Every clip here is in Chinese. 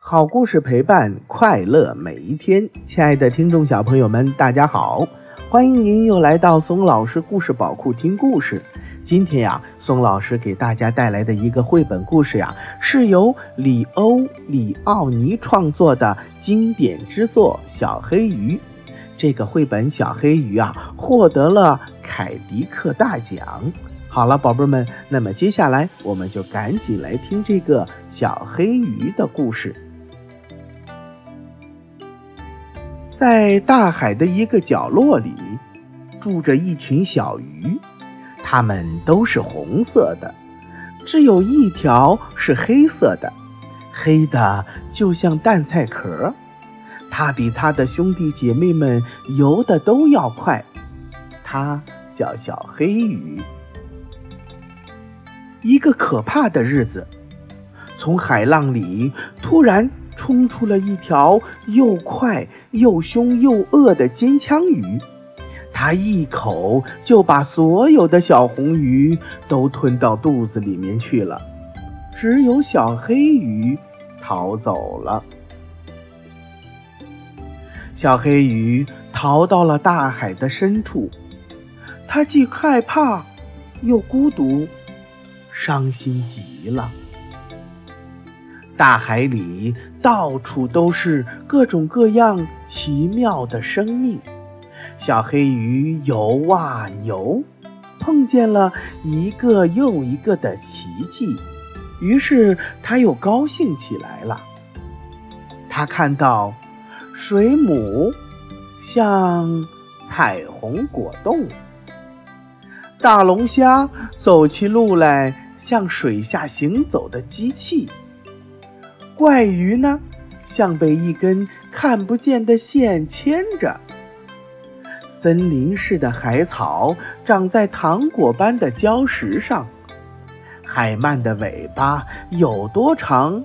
好故事陪伴快乐每一天，亲爱的听众小朋友们，大家好，欢迎您又来到松老师故事宝库听故事。今天呀，松老师给大家带来的一个绘本故事呀，是由里欧·里奥尼创作的经典之作《小黑鱼》。这个绘本《小黑鱼》啊，获得了凯迪克大奖。好了，宝贝们，那么接下来我们就赶紧来听这个小黑鱼的故事。在大海的一个角落里，住着一群小鱼，它们都是红色的，只有一条是黑色的，黑的就像蛋菜壳。它比它的兄弟姐妹们游的都要快，它叫小黑鱼。一个可怕的日子，从海浪里突然。冲出了一条又快又凶又恶的尖枪鱼，它一口就把所有的小红鱼都吞到肚子里面去了，只有小黑鱼逃走了。小黑鱼逃到了大海的深处，它既害怕又孤独，伤心极了。大海里到处都是各种各样奇妙的生命，小黑鱼游啊游，碰见了一个又一个的奇迹，于是它又高兴起来了。它看到水母像彩虹果冻，大龙虾走起路来像水下行走的机器。怪鱼呢，像被一根看不见的线牵着。森林似的海草长在糖果般的礁石上。海鳗的尾巴有多长？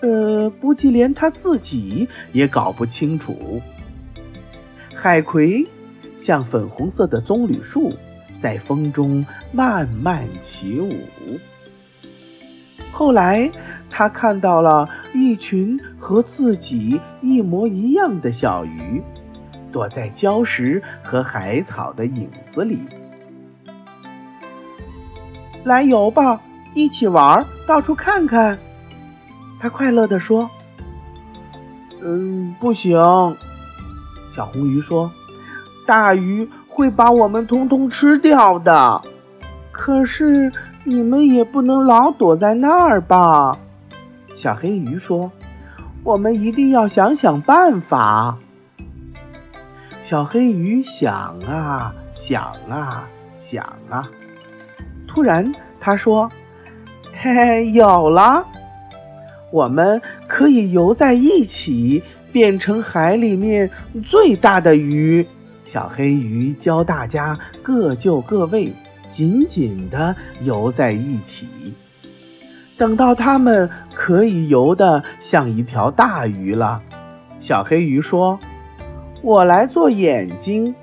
呃，估计连它自己也搞不清楚。海葵像粉红色的棕榈树，在风中慢慢起舞。后来。他看到了一群和自己一模一样的小鱼，躲在礁石和海草的影子里。来游吧，一起玩，到处看看。他快乐地说：“嗯，不行。”小红鱼说：“大鱼会把我们通通吃掉的。可是你们也不能老躲在那儿吧？”小黑鱼说：“我们一定要想想办法。”小黑鱼想啊想啊想啊，突然他说：“嘿嘿，有了！我们可以游在一起，变成海里面最大的鱼。”小黑鱼教大家各就各位，紧紧地游在一起。等到它们可以游得像一条大鱼了，小黑鱼说：“我来做眼睛。”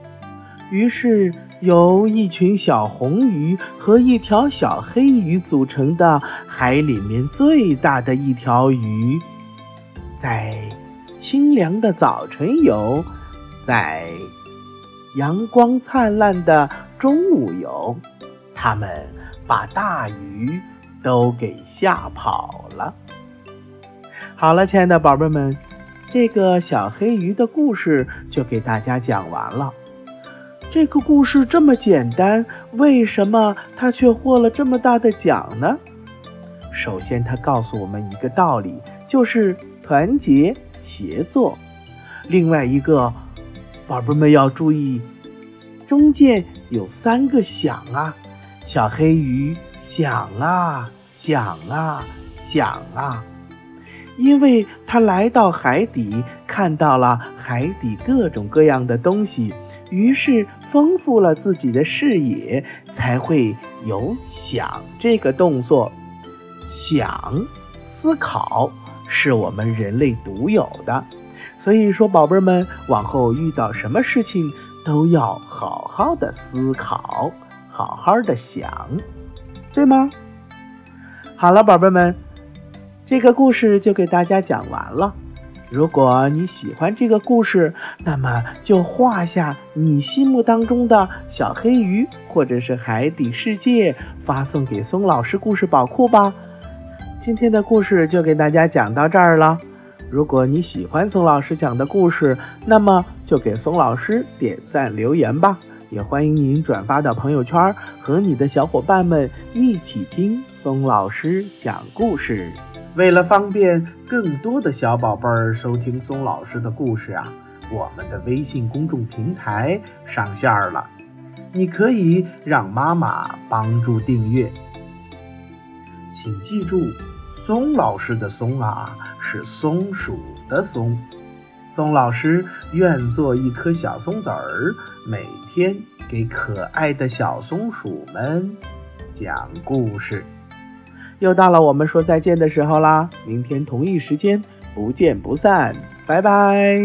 于是，由一群小红鱼和一条小黑鱼组成的海里面最大的一条鱼，在清凉的早晨游，在阳光灿烂的中午游，它们把大鱼。都给吓跑了。好了，亲爱的宝贝们，这个小黑鱼的故事就给大家讲完了。这个故事这么简单，为什么它却获了这么大的奖呢？首先，它告诉我们一个道理，就是团结协作。另外一个，宝贝们要注意，中间有三个想啊，小黑鱼想啊。想啊想啊，因为他来到海底，看到了海底各种各样的东西，于是丰富了自己的视野，才会有想这个动作。想，思考是我们人类独有的，所以说，宝贝们往后遇到什么事情都要好好的思考，好好的想，对吗？好了，宝贝们，这个故事就给大家讲完了。如果你喜欢这个故事，那么就画下你心目当中的小黑鱼或者是海底世界，发送给松老师故事宝库吧。今天的故事就给大家讲到这儿了。如果你喜欢松老师讲的故事，那么就给松老师点赞留言吧。也欢迎您转发到朋友圈，和你的小伙伴们一起听松老师讲故事。为了方便更多的小宝贝儿收听松老师的故事啊，我们的微信公众平台上线了，你可以让妈妈帮助订阅。请记住，松老师的“松”啊。是松鼠的松，松老师愿做一颗小松子儿，每天给可爱的小松鼠们讲故事。又到了我们说再见的时候啦，明天同一时间不见不散，拜拜。